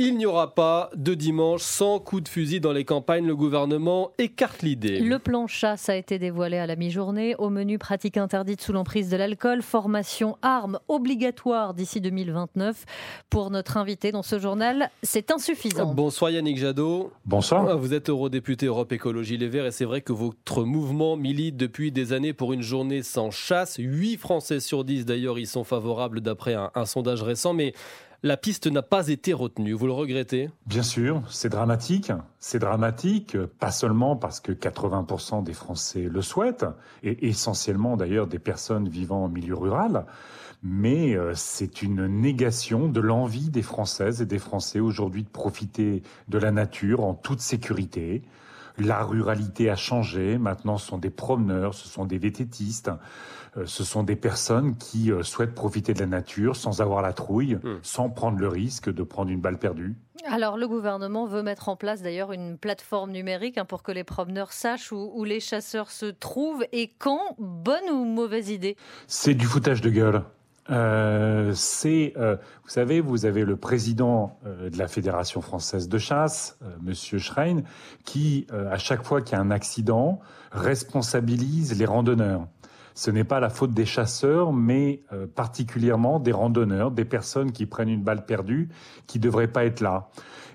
Il n'y aura pas de dimanche sans coup de fusil dans les campagnes. Le gouvernement écarte l'idée. Le plan chasse a été dévoilé à la mi-journée. Au menu pratique interdite sous l'emprise de l'alcool, formation armes obligatoire d'ici 2029. Pour notre invité dans ce journal, c'est insuffisant. Bonsoir Yannick Jadot. Bonsoir. Vous êtes eurodéputé Europe Écologie Les Verts et c'est vrai que votre mouvement milite depuis des années pour une journée sans chasse. 8 Français sur 10 d'ailleurs y sont favorables d'après un, un sondage récent. Mais la piste n'a pas été retenue. Vous le regrettez? Bien sûr, c'est dramatique. C'est dramatique, pas seulement parce que 80% des Français le souhaitent, et essentiellement d'ailleurs des personnes vivant en milieu rural, mais euh, c'est une négation de l'envie des Françaises et des Français aujourd'hui de profiter de la nature en toute sécurité. La ruralité a changé. Maintenant, ce sont des promeneurs, ce sont des vététistes, euh, ce sont des personnes qui euh, souhaitent profiter de la nature sans avoir la trouille, hmm. sans prendre le risque de prendre une balle perdue. Alors, le gouvernement veut mettre en place d'ailleurs une plateforme numérique hein, pour que les promeneurs sachent où, où les chasseurs se trouvent et quand. Bonne ou mauvaise idée? C'est du foutage de gueule. Euh, c'est, euh, vous savez, vous avez le président euh, de la Fédération française de chasse, euh, Monsieur Schrein, qui, à chaque fois qu'il y a un accident, responsabilise les randonneurs. Ce n'est pas la faute des chasseurs, mais particulièrement des randonneurs, des personnes qui prennent une balle perdue, qui devraient pas être là.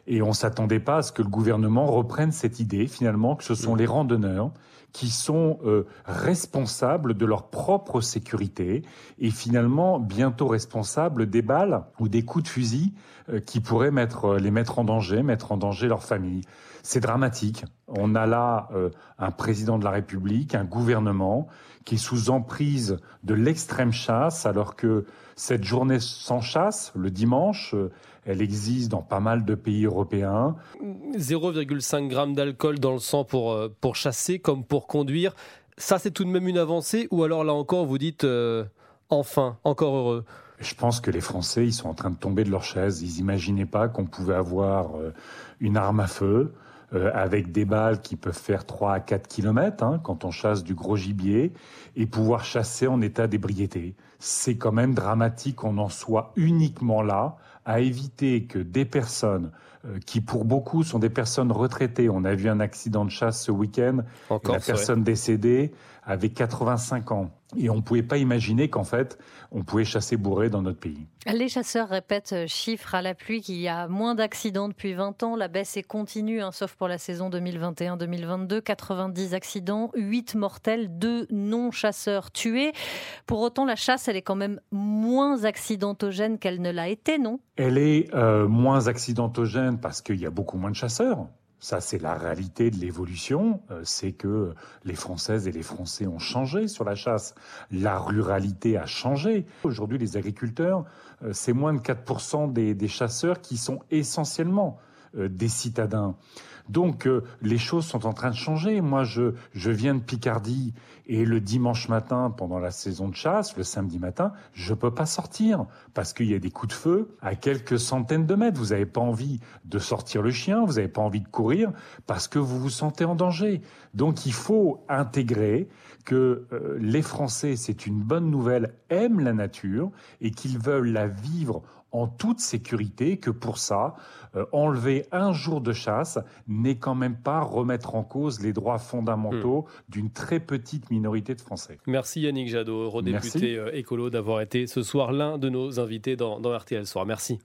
Et on s'attendait pas à ce que le gouvernement reprenne cette idée, finalement, que ce sont les randonneurs qui sont euh, responsables de leur propre sécurité et finalement bientôt responsables des balles ou des coups de fusil euh, qui pourraient mettre, euh, les mettre en danger, mettre en danger leur famille. C'est dramatique. On a là un président de la République, un gouvernement qui est sous emprise de l'extrême chasse alors que cette journée sans chasse, le dimanche, elle existe dans pas mal de pays européens. 0,5 g d'alcool dans le sang pour, pour chasser comme pour conduire. Ça, c'est tout de même une avancée Ou alors là encore, vous dites euh, enfin, encore heureux? Je pense que les Français, ils sont en train de tomber de leur chaise. Ils n'imaginaient pas qu'on pouvait avoir euh, une arme à feu euh, avec des balles qui peuvent faire 3 à 4 kilomètres hein, quand on chasse du gros gibier et pouvoir chasser en état d'ébriété. C'est quand même dramatique qu'on en soit uniquement là à éviter que des personnes euh, qui pour beaucoup sont des personnes retraitées. On a vu un accident de chasse ce week-end. La personne décédée avait 85 ans. Et on ne pouvait pas imaginer qu'en fait, on pouvait chasser bourré dans notre pays. Les chasseurs répètent euh, chiffres à la pluie qu'il y a moins d'accidents depuis 20 ans. La baisse est continue, hein, sauf pour la saison 2021-2022. 90 accidents, 8 mortels, 2 non-chasseurs tués. Pour autant, la chasse, elle est quand même moins accidentogène qu'elle ne l'a été, non? Elle est euh, moins accidentogène parce qu'il y a beaucoup moins de chasseurs. Ça, c'est la réalité de l'évolution. Euh, c'est que les Françaises et les Français ont changé sur la chasse. La ruralité a changé. Aujourd'hui, les agriculteurs, euh, c'est moins de 4% des, des chasseurs qui sont essentiellement des citadins. Donc euh, les choses sont en train de changer. Moi, je, je viens de Picardie et le dimanche matin, pendant la saison de chasse, le samedi matin, je peux pas sortir parce qu'il y a des coups de feu à quelques centaines de mètres. Vous n'avez pas envie de sortir le chien, vous n'avez pas envie de courir parce que vous vous sentez en danger. Donc il faut intégrer que euh, les Français, c'est une bonne nouvelle, aiment la nature et qu'ils veulent la vivre en toute sécurité, que pour ça, euh, enlever un jour de chasse n'est quand même pas remettre en cause les droits fondamentaux hmm. d'une très petite minorité de Français. Merci Yannick Jadot, redéputé euh, écolo, d'avoir été ce soir l'un de nos invités dans, dans RTL Soir. Merci.